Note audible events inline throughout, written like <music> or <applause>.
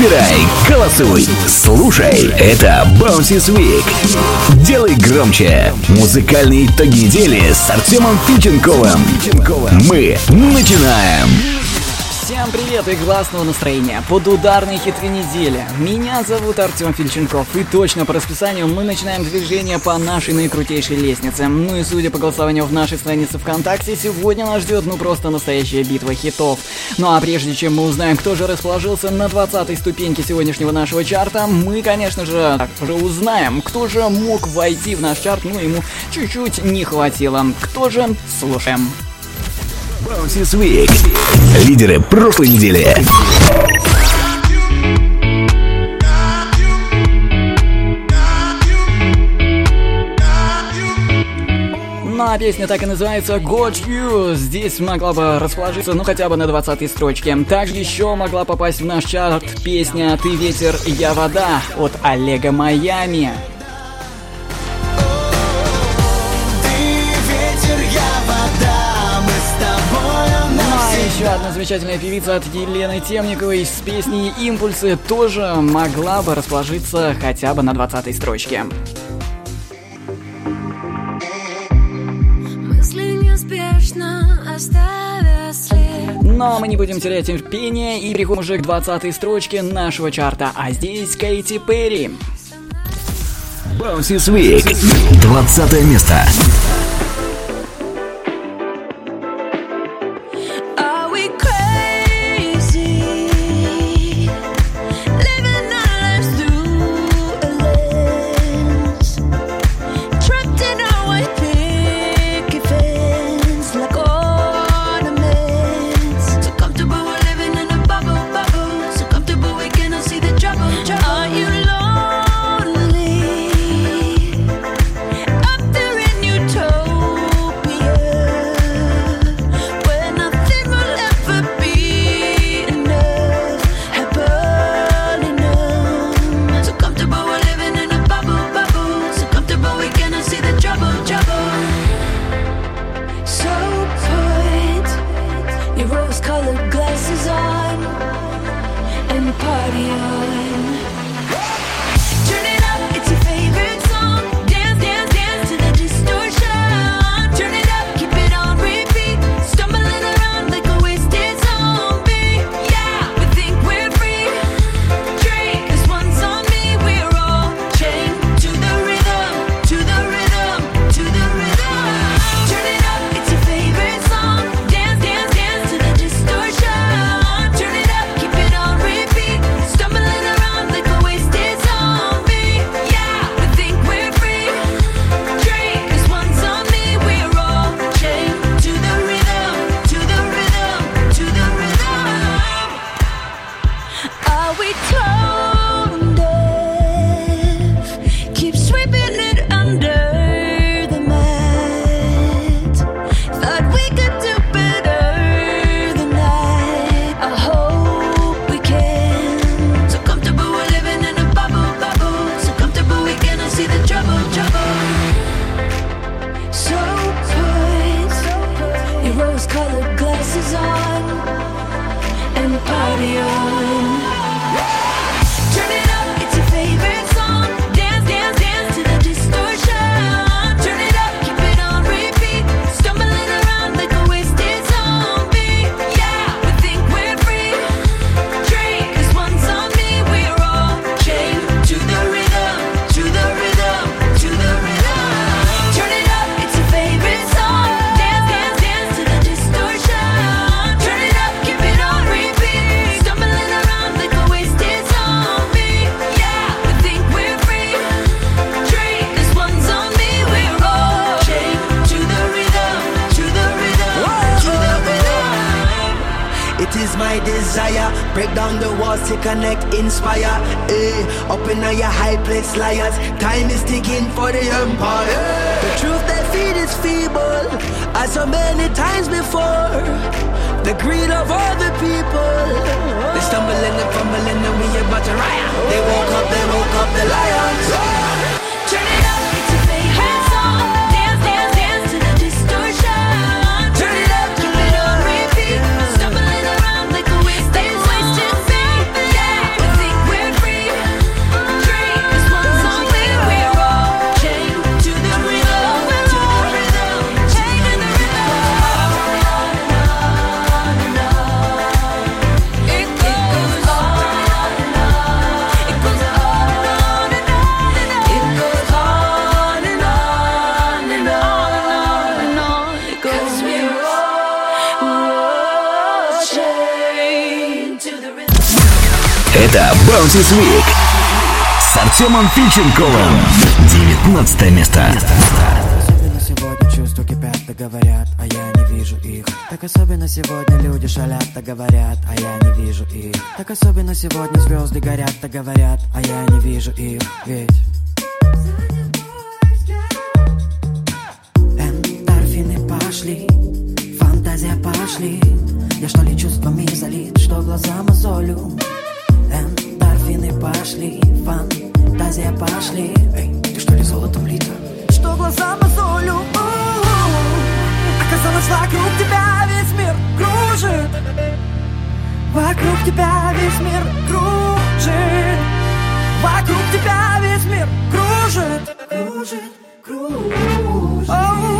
Выбирай, голосуй, слушай. Это Bouncy Week. Делай громче. Музыкальные итоги недели с Артемом Фиченковым. Мы начинаем. Всем привет и классного настроения под ударные хиты недели. Меня зовут Артем Фильченков и точно по расписанию мы начинаем движение по нашей наикрутейшей лестнице. Ну и судя по голосованию в нашей странице ВКонтакте, сегодня нас ждет ну просто настоящая битва хитов. Ну а прежде чем мы узнаем, кто же расположился на 20 ступеньке сегодняшнего нашего чарта, мы, конечно же, так уже узнаем, кто же мог войти в наш чарт, ну ему чуть-чуть не хватило. Кто же? Слушаем. Bouncy Week. Лидеры прошлой недели. А песня так и называется Got You. Здесь могла бы расположиться, ну хотя бы на 20 строчке. Также еще могла попасть в наш чарт песня «Ты ветер, я вода» от Олега Майами. Еще одна замечательная певица от Елены Темниковой с песней «Импульсы» тоже могла бы расположиться хотя бы на 20 строчке. Но мы не будем терять терпение и переходим уже к 20 строчке нашего чарта, а здесь Кейти Перри. Bouncy Week. 20 место. liars. Time is ticking for the empire. Bounces Week с Артемом Фильченковым. 19 место. Говорят, а я не вижу их. Так особенно сегодня люди шалят, да говорят, а я не вижу их. Так особенно сегодня звезды горят, да говорят, а я не вижу их. Ведь Эндорфины пошли, фантазия пошли. Я что ли чувствами залит, что глаза мозолю? Пошли, фантазия пошли. Эй, ты что ли золотом лита? Что глаза мозолю? Оказалось, вокруг тебя весь мир кружит. Вокруг тебя весь мир кружит. Вокруг тебя весь мир кружит. Кружит, кружит.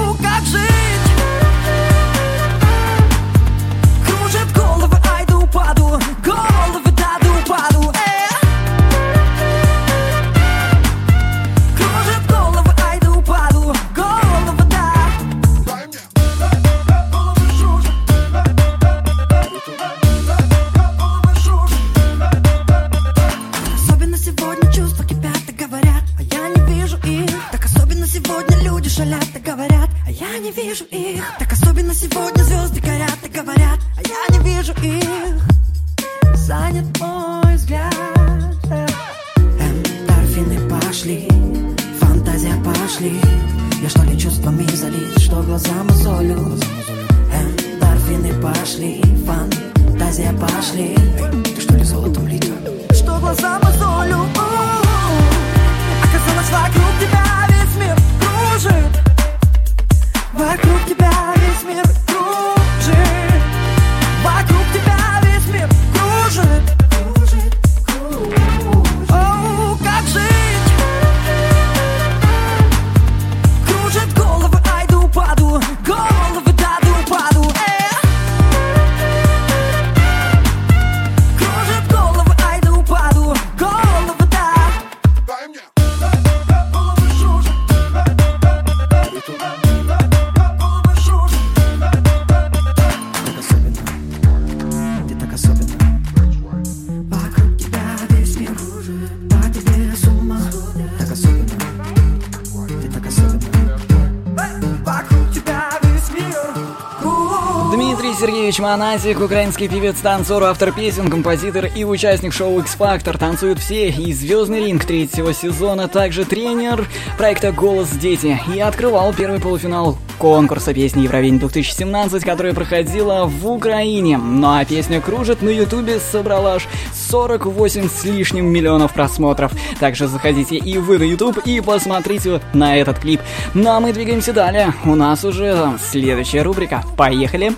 Монатик, украинский певец, танцор, автор песен, композитор и участник шоу X-Factor. Танцуют все и «Звездный ринг» третьего сезона, также тренер проекта «Голос дети» и открывал первый полуфинал конкурса песни Евровидение 2017, которая проходила в Украине. Ну а песня «Кружит» на ютубе собрала аж 48 с лишним миллионов просмотров. Также заходите и вы на YouTube и посмотрите на этот клип. Ну а мы двигаемся далее. У нас уже следующая рубрика. Поехали!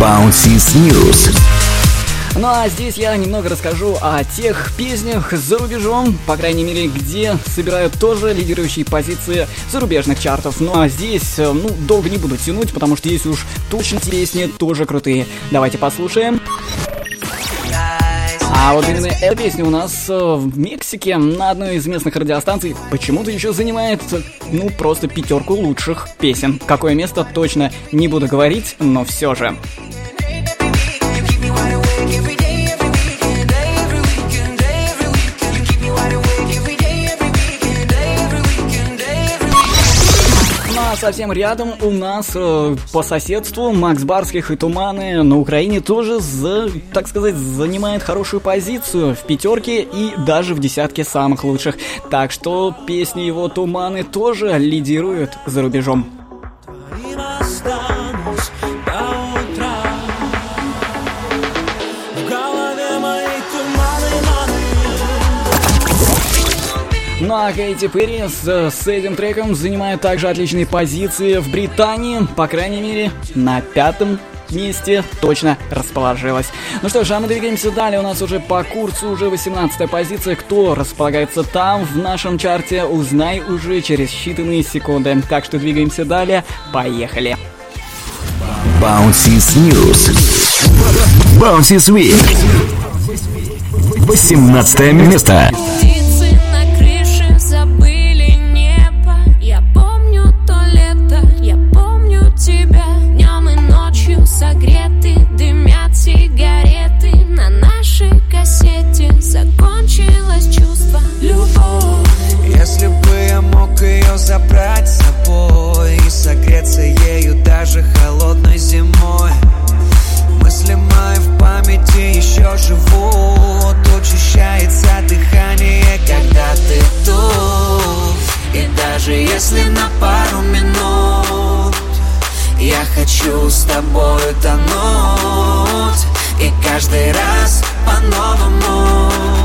Bounces News. Ну а здесь я немного расскажу о тех песнях за рубежом, по крайней мере, где собирают тоже лидирующие позиции зарубежных чартов. Ну а здесь, э, ну, долго не буду тянуть, потому что есть уж точно песни тоже крутые. Давайте послушаем. А вот именно эта песня у нас э, в Мексике на одной из местных радиостанций почему-то еще занимает, ну, просто пятерку лучших песен. Какое место точно не буду говорить, но все же. А совсем рядом у нас э, по соседству Макс Барских и Туманы на Украине тоже, за, так сказать, занимает хорошую позицию в пятерке и даже в десятке самых лучших. Так что песни его Туманы тоже лидируют за рубежом. Твоим Ну а Кейти Перри с, этим треком занимает также отличные позиции в Британии, по крайней мере, на пятом месте точно расположилась. Ну что ж, а мы двигаемся далее. У нас уже по курсу уже 18 позиция. Кто располагается там в нашем чарте, узнай уже через считанные секунды. Так что двигаемся далее. Поехали. Bounces News. Bounces Week. 18 место. забрать с собой И согреться ею даже холодной зимой. Мысли мои в памяти еще живут Учащается дыхание, когда ты тут. И даже если на пару минут Я хочу с тобой тонуть И каждый раз по-новому.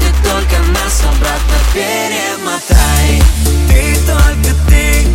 Ты только нас обратно перемотай. Ты только ты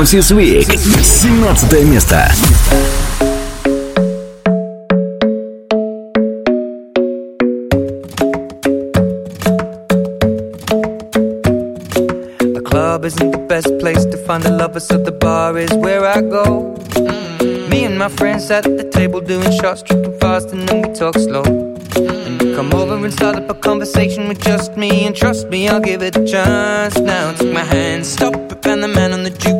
Перемотай Bouncy Week. 17 место. The club isn't the best place to find a lover, so the bar is where I go. Me and my friends at the table doing shots, tripping fast, and then we talk slow. And you come over and start up a conversation with just me, and trust me, I'll give it a chance. Now take my hand, stop it, and the man on the jukebox,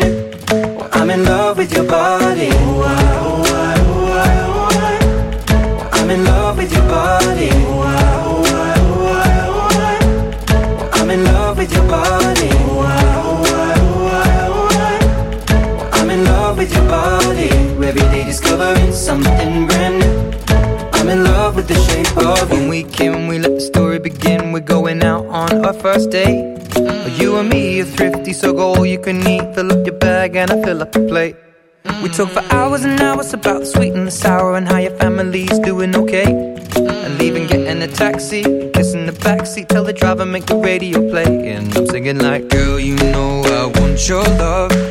Every day discovering something brand new. I'm in love with the shape of you. When we came, we let the story begin. We're going out on our first date. Mm. You and me are thrifty, so go all you can eat. Fill up your bag and I fill up the plate. We talk for mm. hours and hours about the sweet and the sour and how your family's doing okay. And mm. leaving, getting a taxi, kissing the backseat, tell the driver make the radio play. And I'm singing like, girl, you know I want your love.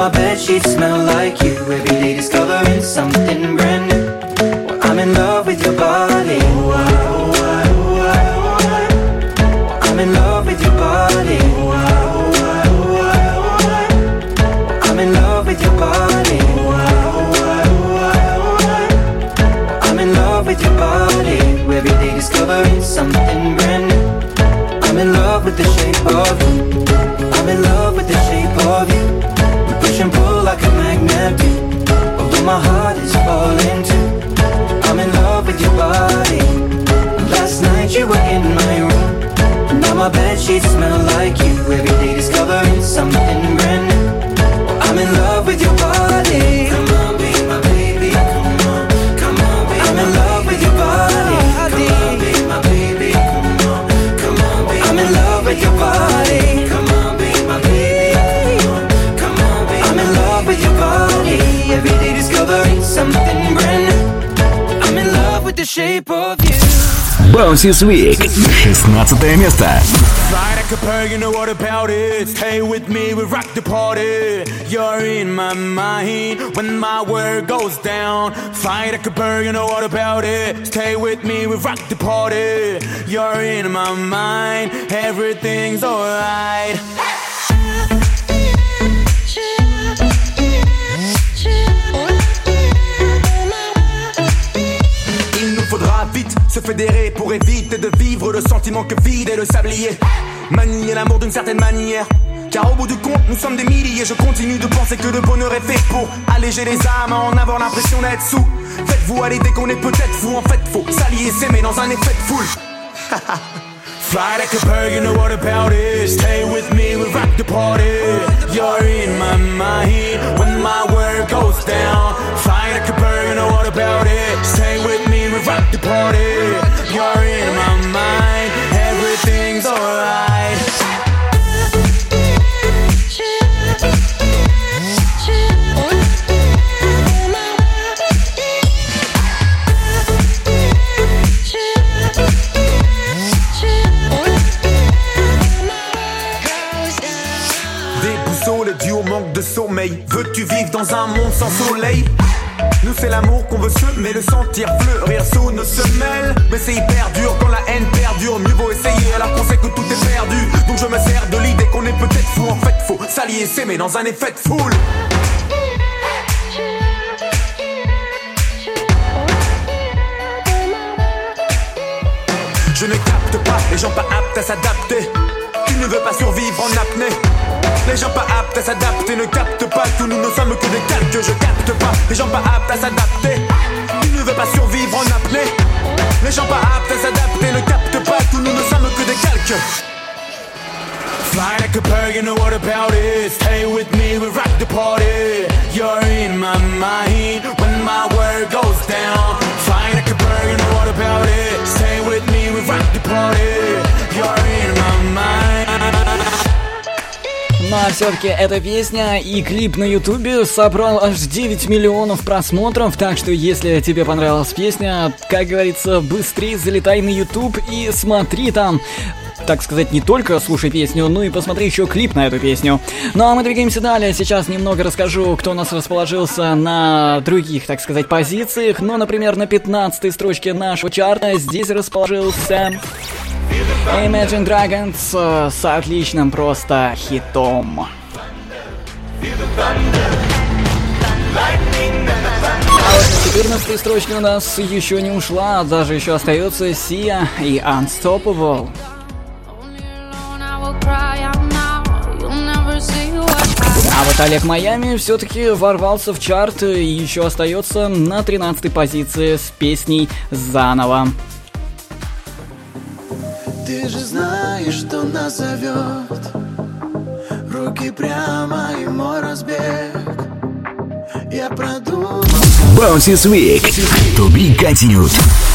My bed sheets smell like you. Every day discovering something brand new. Sheets smell Bouncy Week. 16 место. Fly like a bird, you know what about it? Stay with me, we rock the party. You're in my mind when my world goes down. Fly like a bird, you know what about it? Stay with me, we rock the party. You're in my mind, everything's alright. Il Pour éviter de vivre le sentiment que vide est le sablier. Manier l'amour d'une certaine manière. Car au bout du compte, nous sommes des milliers. Je continue de penser que le bonheur est fait pour alléger les âmes, en avoir l'impression d'être sous. Faites-vous à l'idée qu'on est peut-être fou. En fait, faut s'allier s'aimer dans un effet de foule. <laughs> Fly like a bird, you know what about it? Stay with me, we rock the party. You're in my mind when my world goes down. Fly like a bird, you know what about it? The party. You're in my mind, everything's alright. Au manque de sommeil. Veux-tu vivre dans un monde sans soleil? C'est l'amour qu'on veut semer, le sentir fleurir sous nos semelles. Mais c'est hyper dur quand la haine perdure. Mieux vaut essayer alors qu'on sait que tout est perdu. Donc je me sers de l'idée qu'on est peut-être fou. En fait, faut s'allier s'aimer dans un effet de foule. Je ne capte pas les gens pas aptes à s'adapter. Tu ne veux pas survivre en apnée. Les gens pas aptes à s'adapter ne captent pas que nous ne sommes que des calques. Je capte pas les gens pas aptes à s'adapter. Tu ne veux pas survivre en apnée. Les gens pas aptes à s'adapter ne captent pas que nous ne sommes que des calques. Fly like a bird, you know what about it? Stay with me, we rock the party. You're in my mind when my world goes down. Fly like a bird, you know what about it? Stay with me, we rock the party. You're in my mind. А все-таки эта песня и клип на ютубе собрал аж 9 миллионов просмотров, так что если тебе понравилась песня, как говорится, быстрее залетай на ютуб и смотри там так сказать, не только слушай песню, но и посмотри еще клип на эту песню. Ну а мы двигаемся далее. Сейчас немного расскажу, кто у нас расположился на других, так сказать, позициях. Ну, например, на 15 строчке нашего чарта здесь расположился Imagine Dragons э, с отличным просто хитом. А вот на 14 строчке у нас еще не ушла, даже еще остается Sia и Unstoppable. А вот Олег Майами все-таки ворвался в чарт и еще остается на 13 позиции с песней «Заново». Ты же знаешь, что нас зовет Руки прямо и мой разбег Я продумал Bouncy Week. To be continued.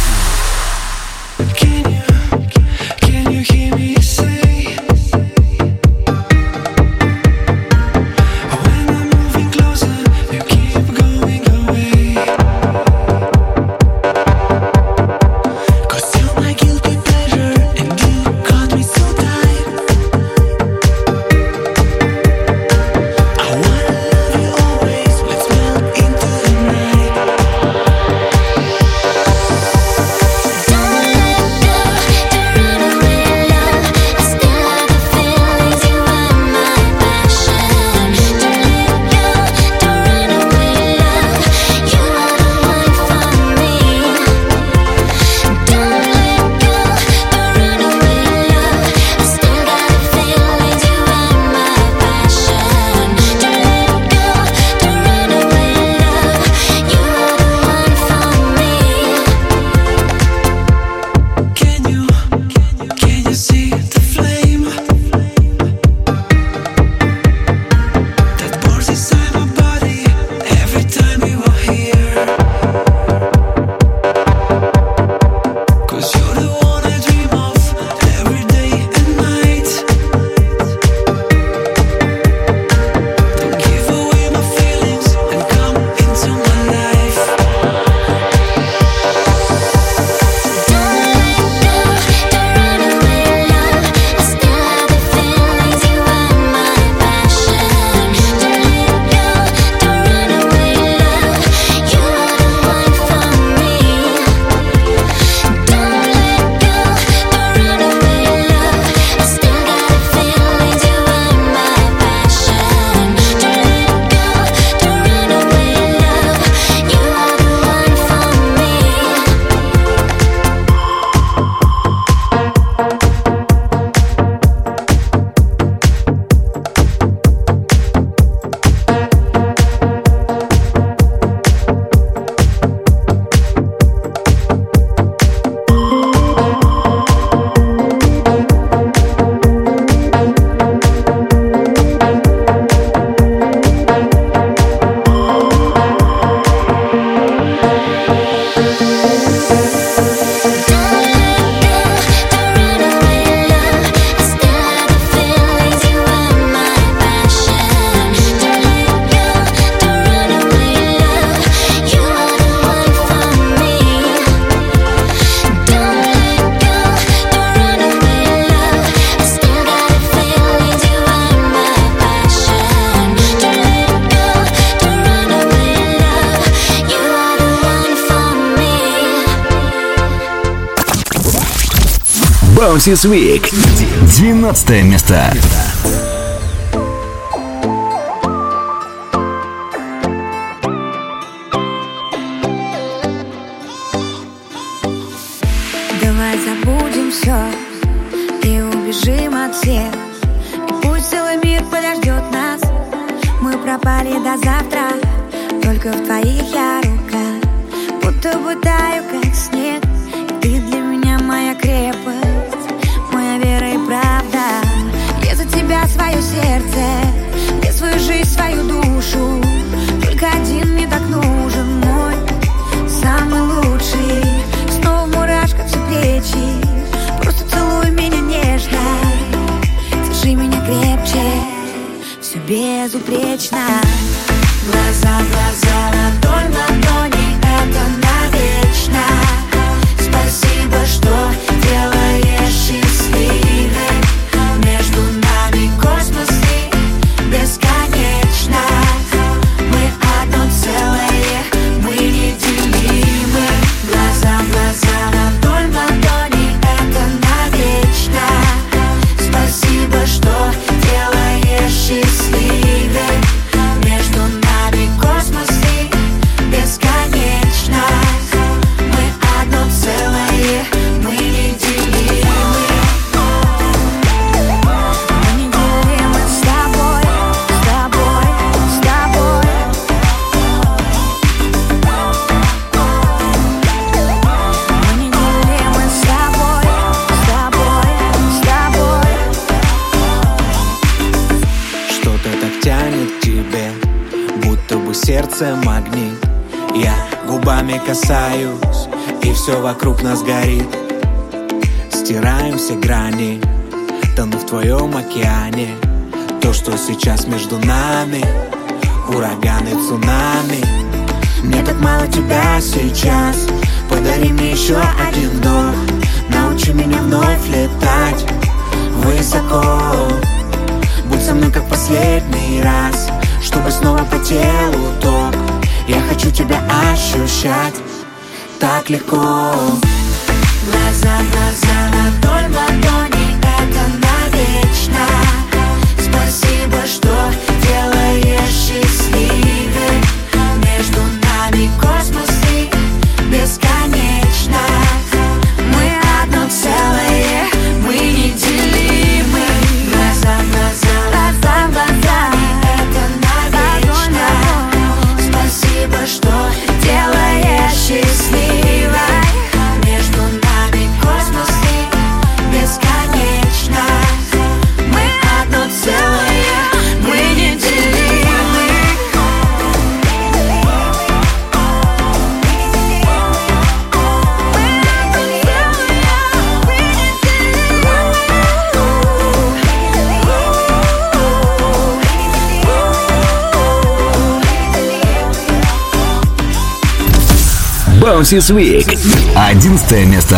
This Week. 12 место. безупречно. Глаза все вокруг нас горит. Стираем все грани Тону в твоем океане. То, что сейчас между нами Ураганы, цунами. Мне так мало тебя сейчас. Подари мне еще один вдох. Научи меня вновь летать Высоко. Будь со мной как последний раз Чтобы снова по телу ток. Я хочу тебя ощущать так легко. Глаза, глаза на Дольман Bounces Week. 11 место.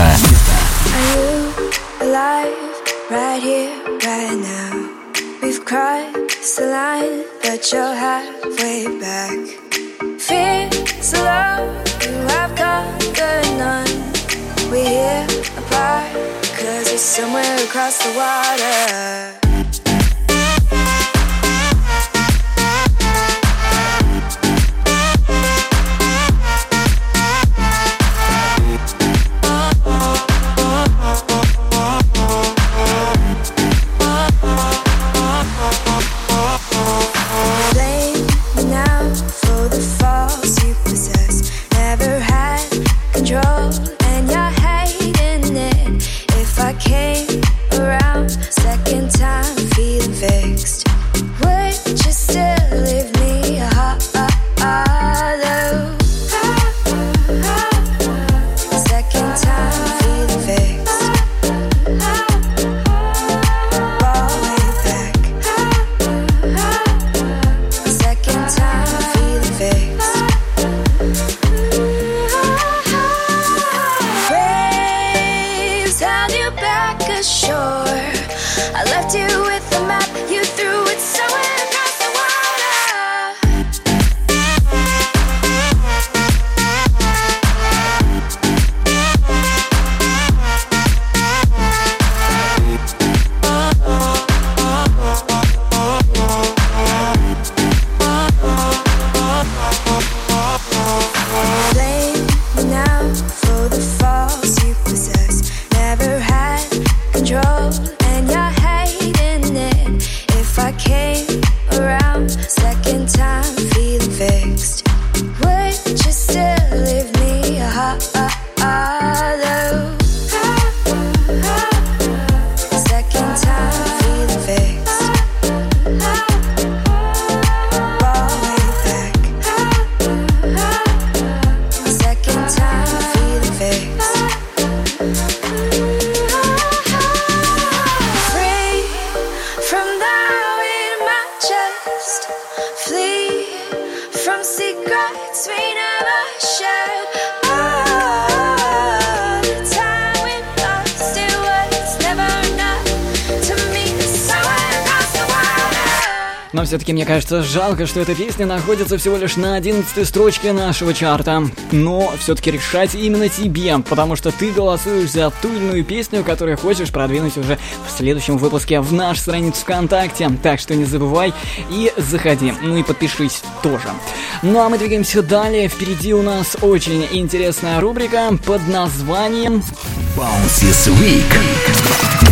Мне кажется жалко, что эта песня находится всего лишь на 11 строчке нашего чарта. Но все-таки решать именно тебе, потому что ты голосуешь за ту или иную песню, которую хочешь продвинуть уже в следующем выпуске в нашу страницу ВКонтакте. Так что не забывай и заходи. Ну и подпишись тоже. Ну а мы двигаемся далее. Впереди у нас очень интересная рубрика под названием Bounces Week.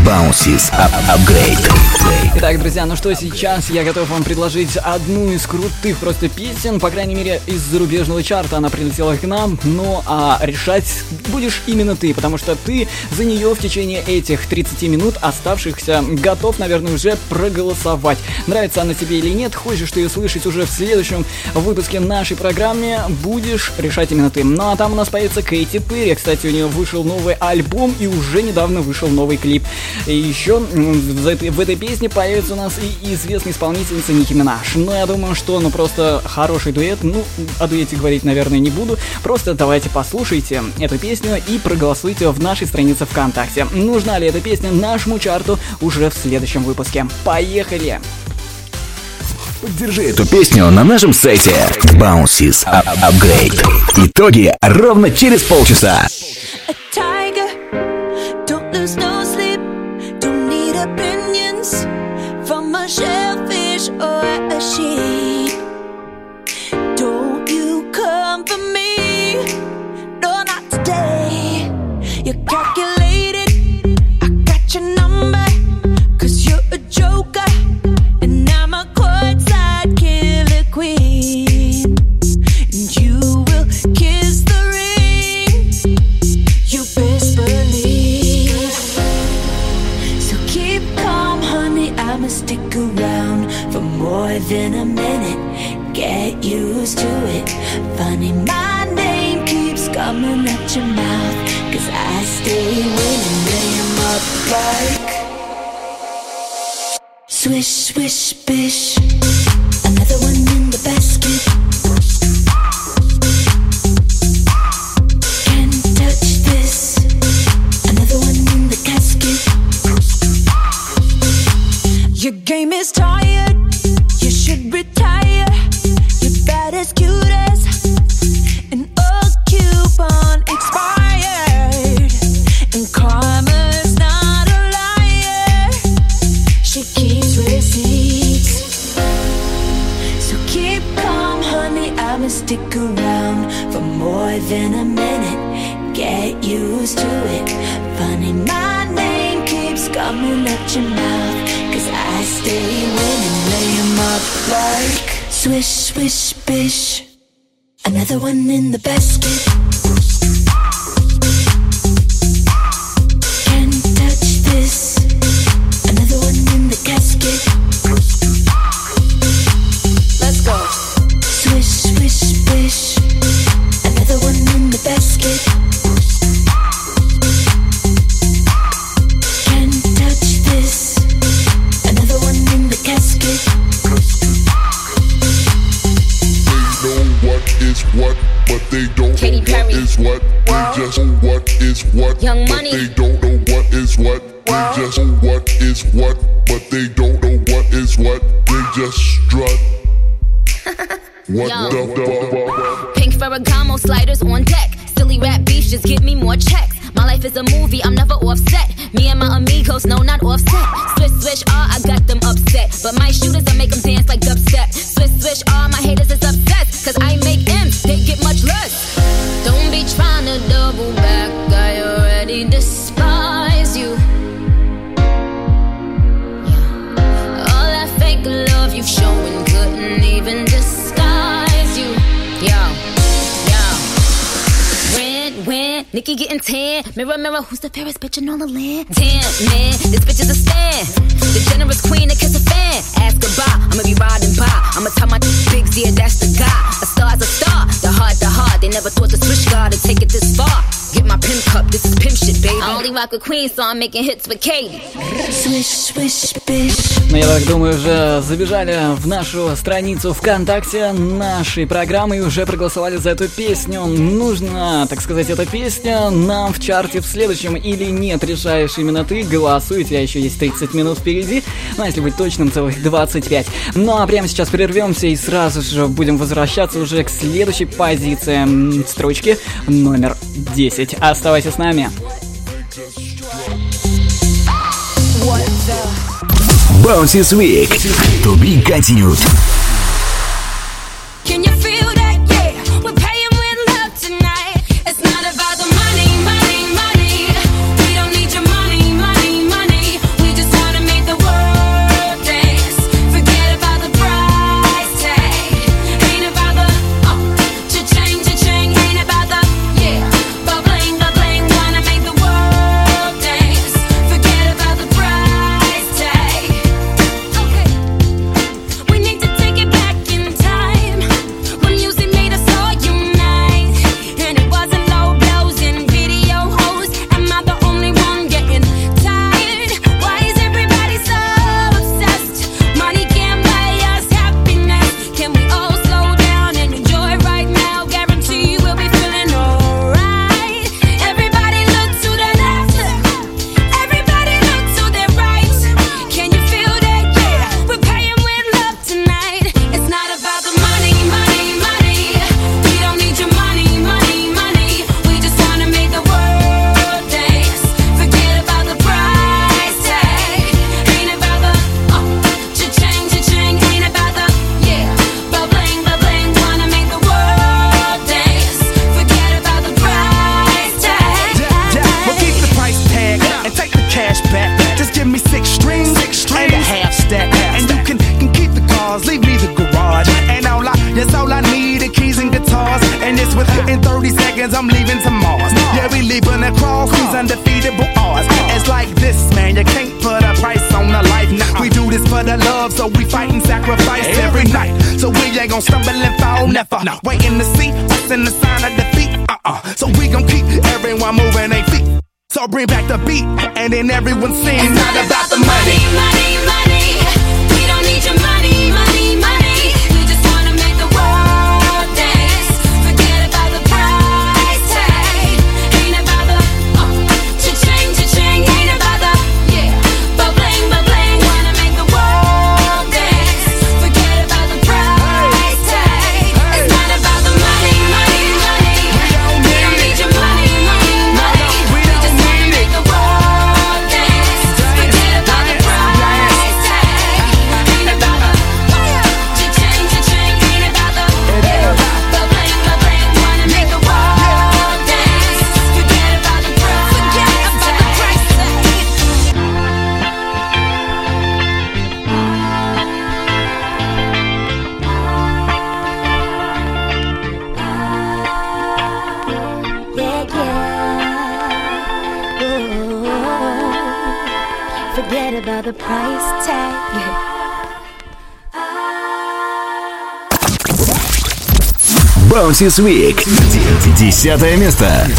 Bounces Up Upgrade. Итак, друзья, ну что, сейчас я готов вам предложить одну из крутых просто песен, по крайней мере, из зарубежного чарта она прилетела к нам, ну а решать будешь именно ты, потому что ты за нее в течение этих 30 минут оставшихся готов, наверное, уже проголосовать. Нравится она тебе или нет, хочешь ты ее слышать уже в следующем выпуске нашей программы, будешь решать именно ты. Ну а там у нас появится Кейти Перри, кстати, у нее вышел новый альбом и уже недавно вышел новый клип. И еще в этой, в этой песне появится у нас и известная исполнительница Ники Минаж. Но я думаю, что ну просто хороший дуэт. Ну, о дуэте говорить, наверное, не буду. Просто давайте послушайте эту песню и проголосуйте в нашей странице ВКонтакте. Нужна ли эта песня нашему чарту уже в следующем выпуске. Поехали! Поддержи эту песню на нашем сайте Bounces Up Upgrade. Итоги ровно через полчаса. Than a minute. Get used to it. Funny, my name keeps coming at your mouth. Cause I stay winning, 'em up like. Swish, swish, bish. Another one in the basket. Mirror, mirror, who's the fairest bitch in all the land? Tan, man, this bitch is a stand. The generous queen that kiss a fan. Ask goodbye, I'ma be riding by. I'ma tell my big yeah, that's the guy. A star's a star, the heart, the heart. They never thought the switch guard would take it this far. Get my pimp cup, this is pimp shit, baby. I only rock with queens, so I'm making hits with Katie. Swish, swish, bitch. Ну, я так думаю, уже забежали в нашу страницу ВКонтакте нашей программы и уже проголосовали за эту песню. Нужно, так сказать, эта песня нам в чарте в следующем или нет, решаешь именно ты. Голосуй, у тебя еще есть 30 минут впереди. Ну, а если быть точным, целых 25. Ну, а прямо сейчас прервемся и сразу же будем возвращаться уже к следующей позиции строчки номер 10 очередь. Оставайся с нами. Bounces Week. To be continued. Bounces Week. Десятое место.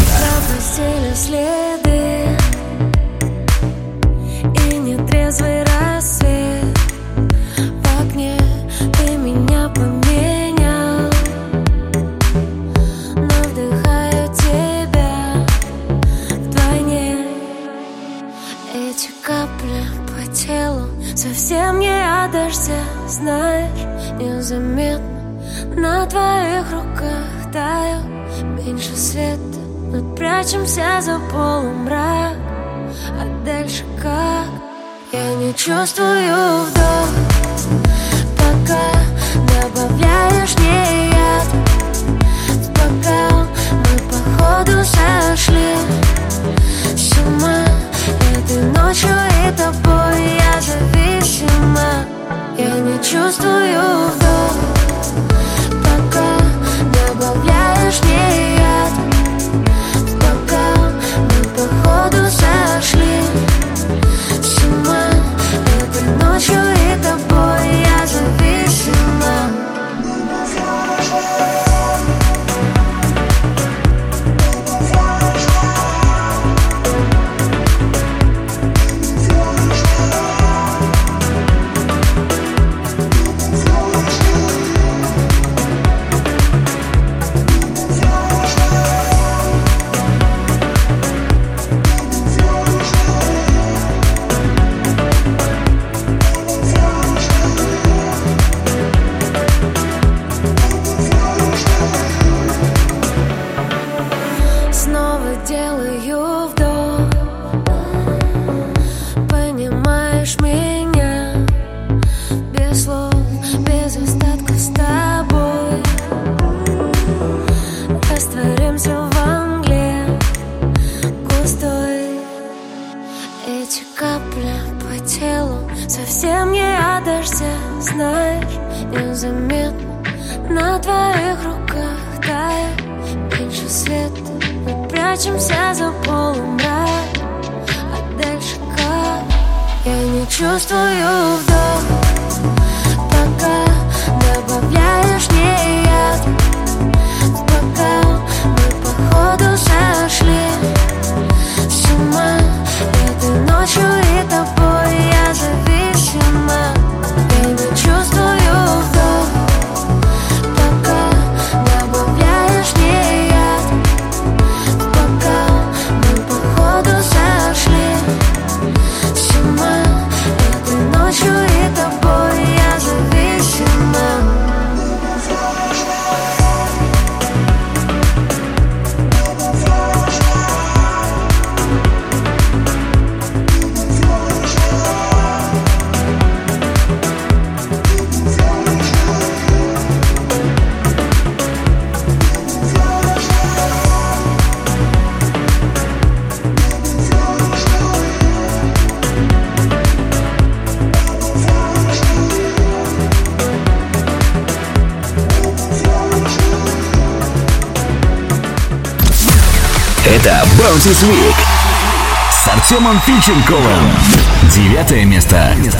just a Это Bounces Week с Артемом Фильченковым. Девятое место. место.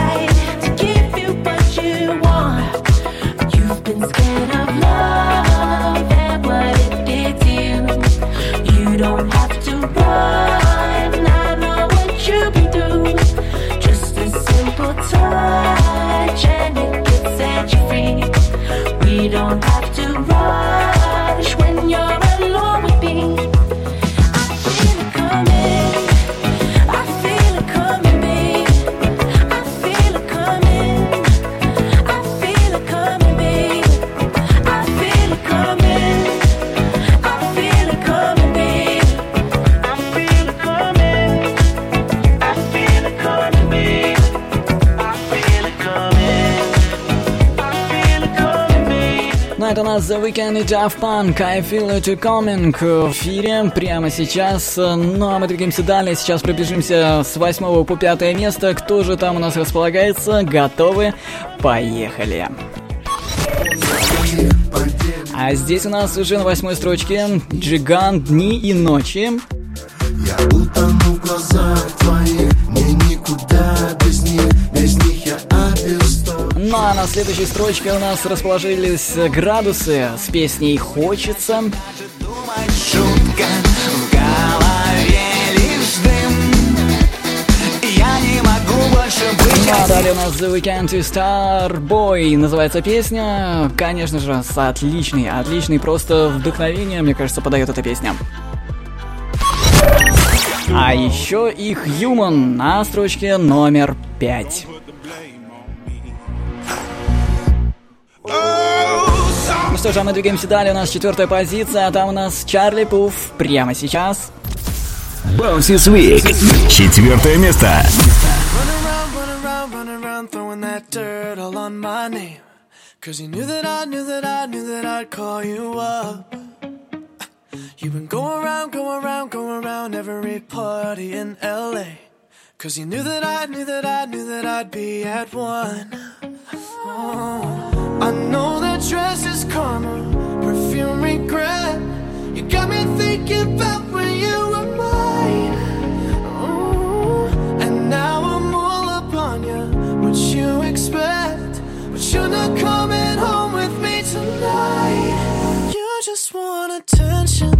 The Weekend и Daft Punk, I Feel It Coming в эфире прямо сейчас. Ну а мы двигаемся далее, сейчас пробежимся с 8 по 5 место. Кто же там у нас располагается? Готовы? Поехали! А здесь у нас уже на восьмой строчке джиган дни и ночи». Я утону в глазах твоих, а на следующей строчке у нас расположились градусы с песней «Хочется». Шутка в голове лишь дым. Я не могу больше быть... Ну, а далее у нас The Weekend Starboy называется песня. Конечно же, с отличной, отличной просто вдохновение, мне кажется, подает эта песня. А еще их Human на строчке номер пять. Ну что же, а мы двигаемся далее. У нас четвертая позиция, а там у нас Чарли Пуф прямо сейчас. Bouncy Week. Четвертое место. Cause you knew that I knew that I knew that I'd call you up. You've been going around, going around, going around every party in LA. Cause you knew that I knew that I knew that I'd be at one. Oh. I know that dress is karma, perfume regret. You got me thinking about when you were mine. Ooh, and now I'm all up on you. What you expect? But you're not coming home with me tonight. You just want attention.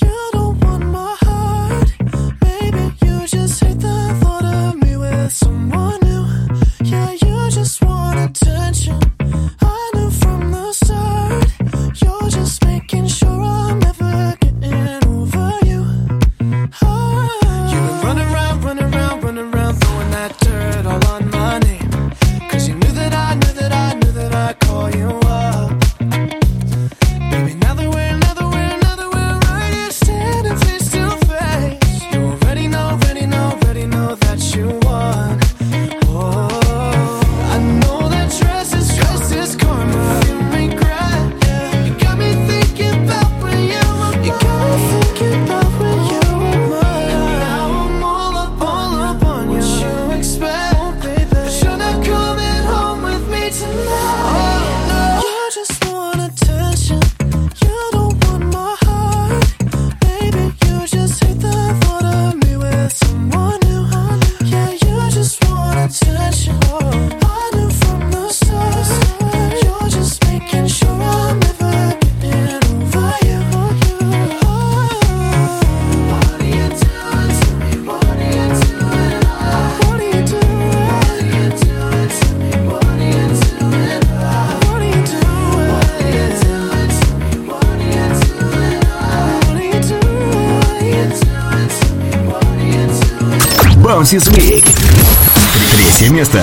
You don't want my heart. Maybe you just hate the thought of me with someone new. Yeah, you just want attention. can show Bouncy Week. Третье место.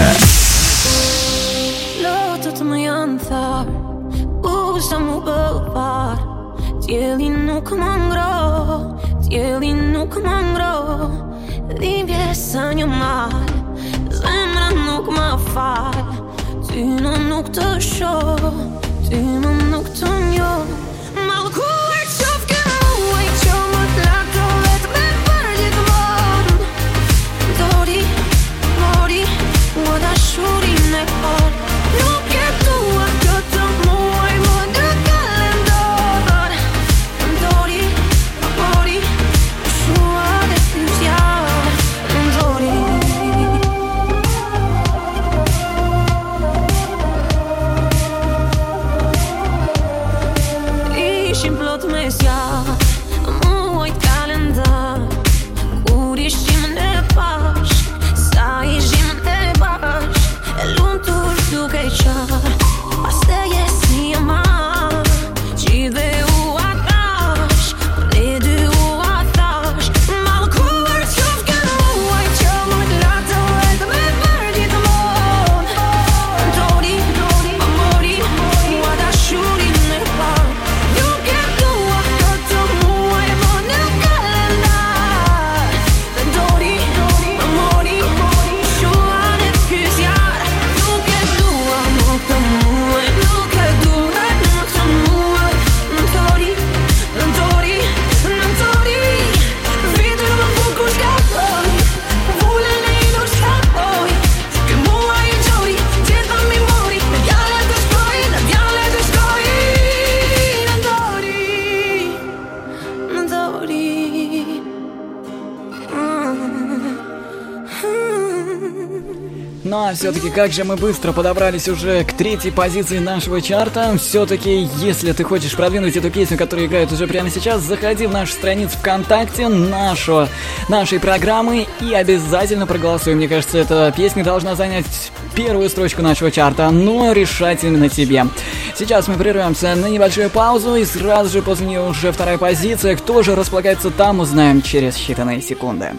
Как же мы быстро подобрались уже к третьей позиции нашего чарта. Все-таки, если ты хочешь продвинуть эту песню, которая играет уже прямо сейчас, заходи в нашу страницу ВКонтакте, нашу, нашей программы и обязательно проголосуй. Мне кажется, эта песня должна занять первую строчку нашего чарта, но решать именно тебе. Сейчас мы прервемся на небольшую паузу и сразу же после нее уже вторая позиция. Кто же располагается там, узнаем через считанные секунды.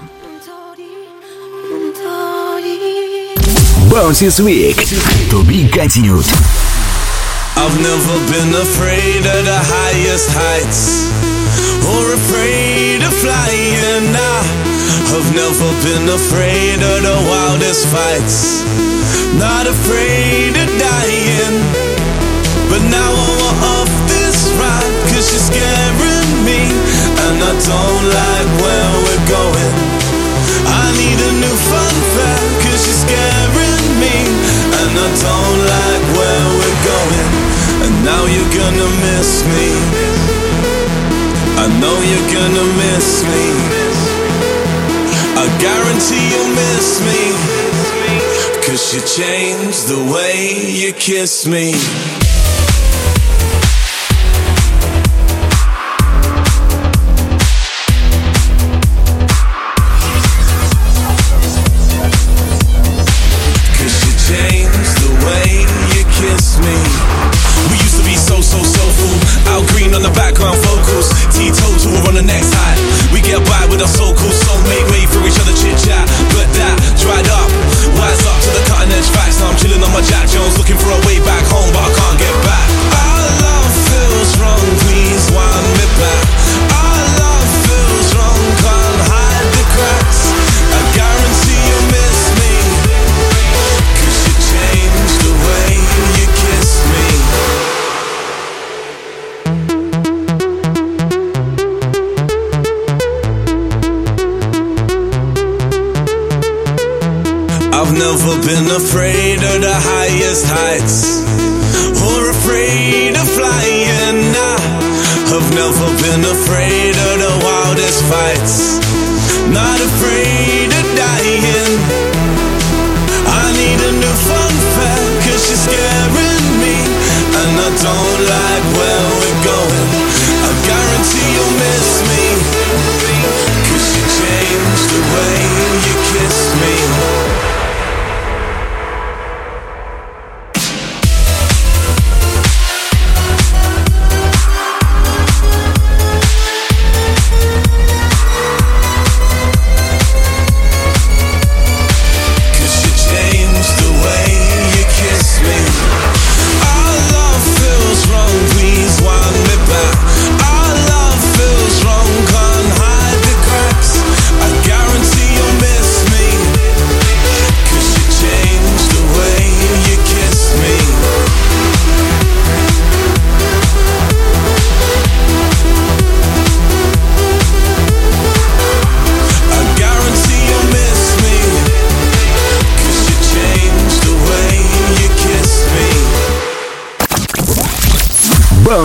from week to be continued. I've never been afraid of the highest heights or afraid of flying. I have never been afraid of the wildest fights, not afraid of dying. But now I'm off this ride, cause she's scaring me, and I don't like where we're going. I need a new fun. And I don't like where we're going. And now you're gonna miss me. I know you're gonna miss me. I guarantee you'll miss me. Cause you changed the way you kiss me.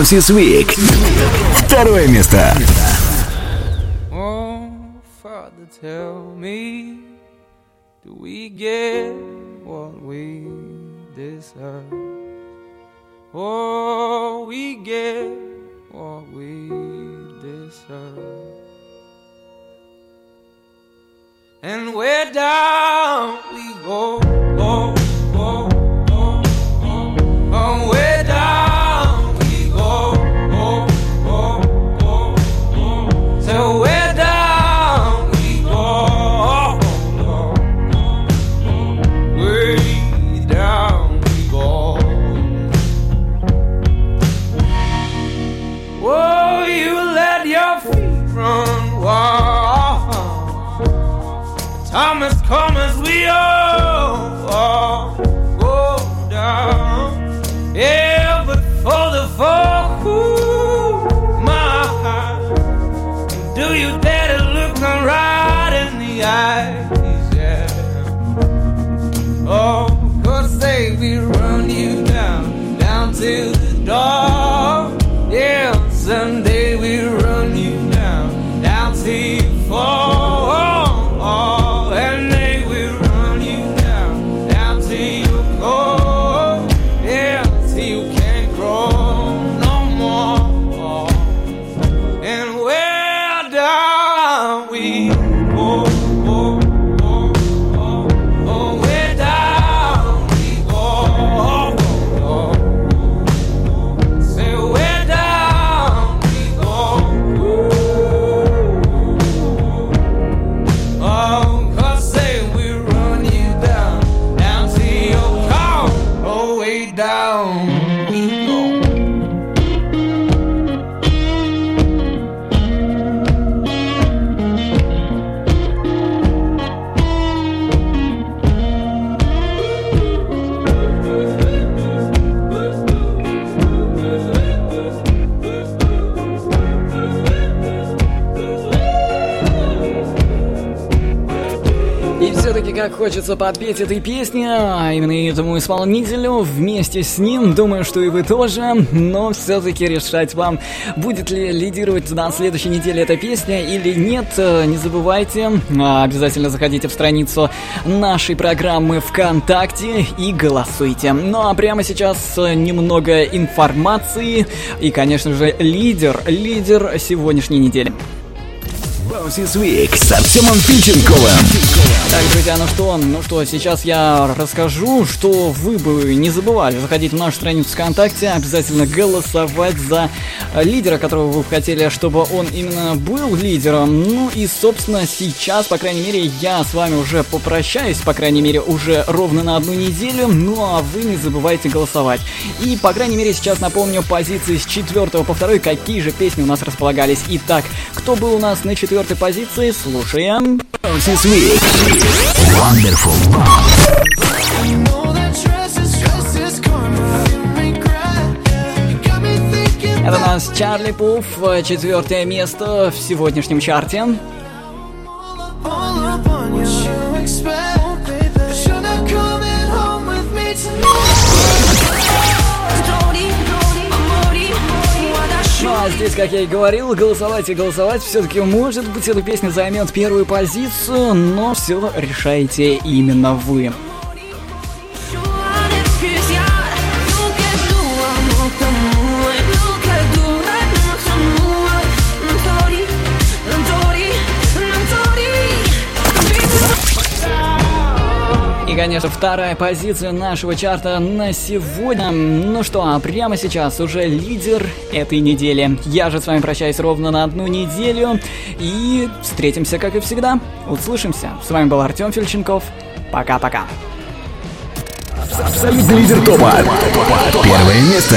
Music Week. Второе место. Oh, Father, tell me, do we get what we deserve? Oh, хочется подпеть этой песне, а именно этому исполнителю вместе с ним. Думаю, что и вы тоже, но все-таки решать вам, будет ли лидировать на следующей неделе эта песня или нет. Не забывайте, а, обязательно заходите в страницу нашей программы ВКонтакте и голосуйте. Ну а прямо сейчас немного информации и, конечно же, лидер, лидер сегодняшней недели. Bounces Week с Артемом Фильченковым. Так, друзья, ну что, ну что, сейчас я расскажу, что вы бы не забывали заходить в нашу страницу ВКонтакте, обязательно голосовать за лидера, которого вы бы хотели, чтобы он именно был лидером. Ну и, собственно, сейчас, по крайней мере, я с вами уже попрощаюсь, по крайней мере, уже ровно на одну неделю, ну а вы не забывайте голосовать. И, по крайней мере, сейчас напомню позиции с 4 по 2, какие же песни у нас располагались. Итак, кто был у нас на четвертой позиции, слушаем. Wonderful. Это у нас Чарли Пуф, четвертое место в сегодняшнем чарте. А здесь, как я и говорил, голосовать и голосовать. Все-таки, может быть, эта песня займет первую позицию, но все решаете именно вы. И, конечно, вторая позиция нашего чарта на сегодня. Ну что, а прямо сейчас уже лидер этой недели. Я же с вами прощаюсь ровно на одну неделю. И встретимся, как и всегда. Услышимся. С вами был Артем Фильченков. Пока-пока. Абсолютный лидер топа. Первое место.